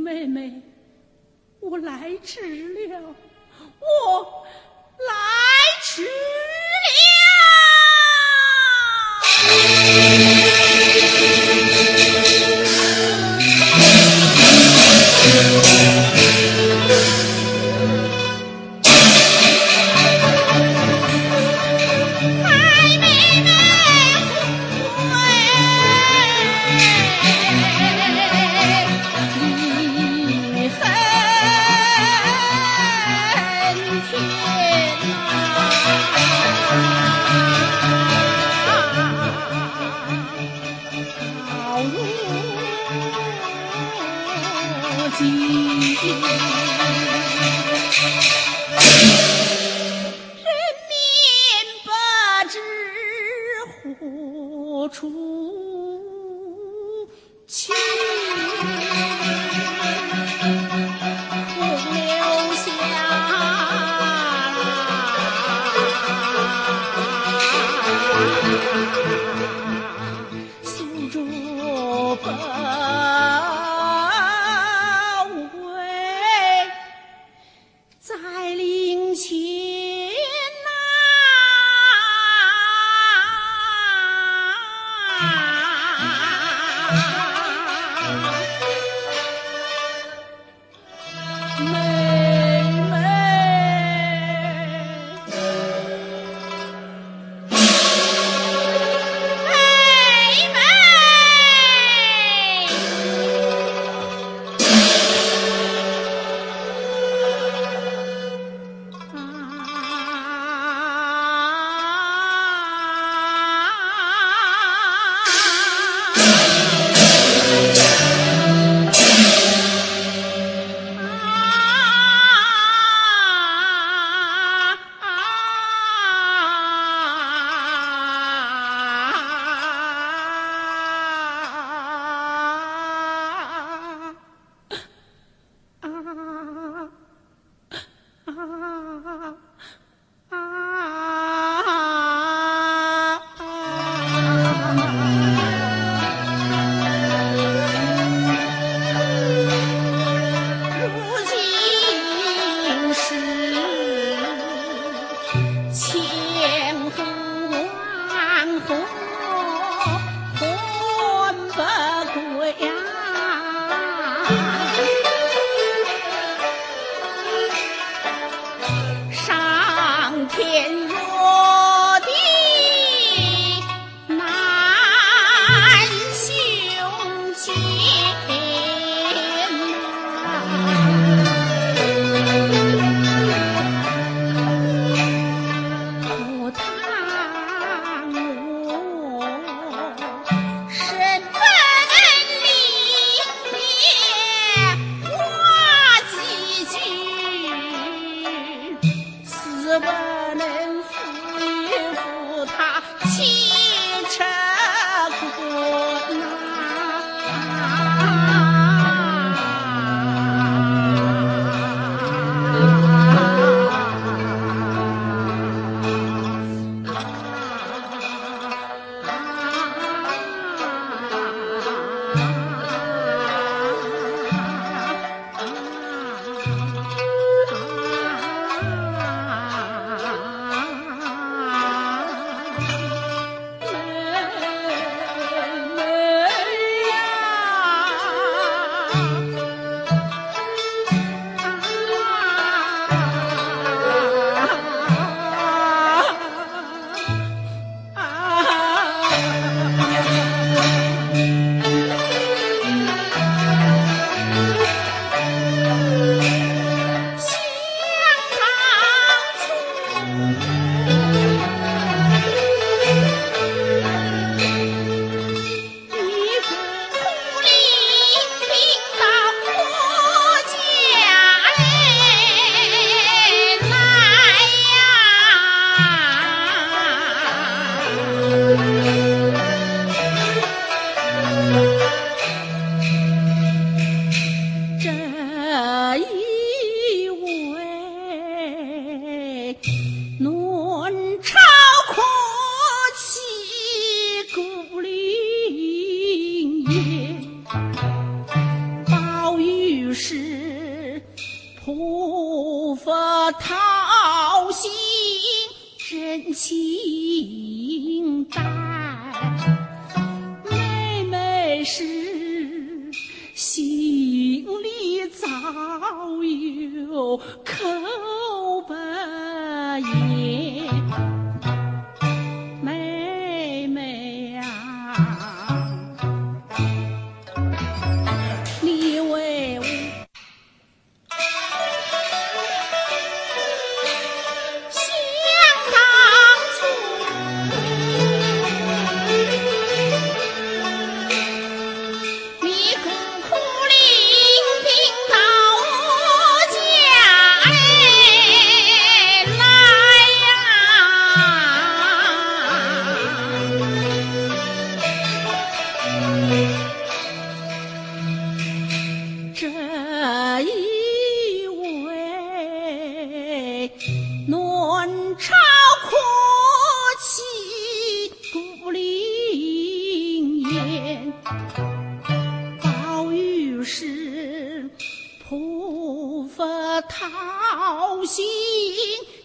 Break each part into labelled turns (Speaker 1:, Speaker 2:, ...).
Speaker 1: 妹妹我来迟了我来迟了。是点。清淡。妹妹是心里早有口不言。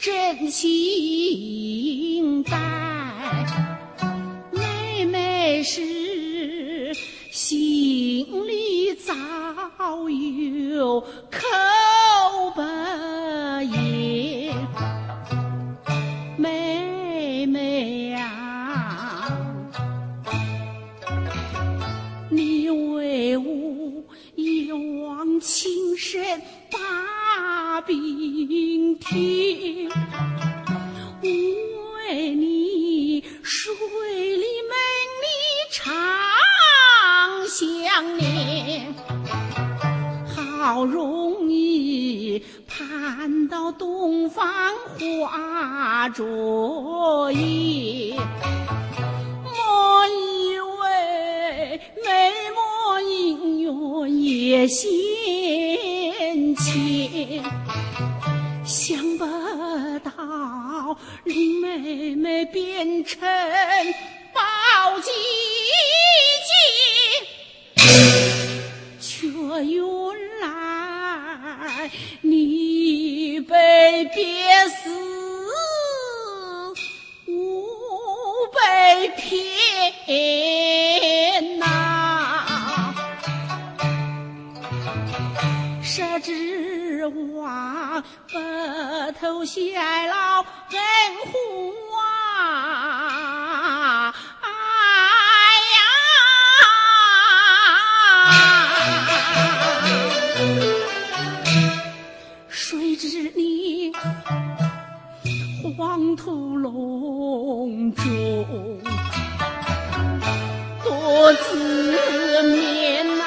Speaker 1: 真心待。妹妹是心里早有口不言，妹妹呀、你为我一往情深把柄听。为你水里梦里常想念，好容易盼到东方花着叶。莫以为美梦姻缘也先前，想不到令妹妹变成宝鸡姐，却原来你被憋死，我被骗呐、谁知望白头偕老恩护啊！哎呀，谁知你黄土隆中多自勉呐、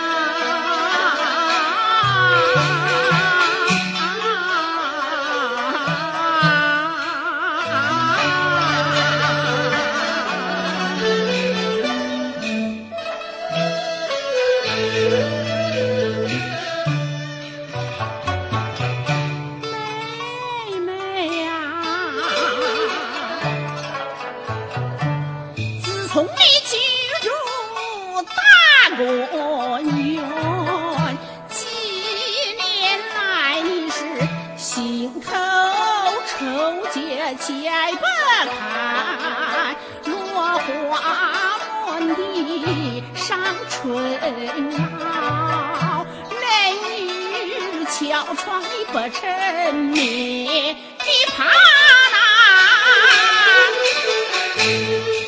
Speaker 1: 心头愁结解不开，落花满地上春茂，男女敲窗你不成眠，你怕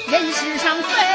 Speaker 1: 那人世上分。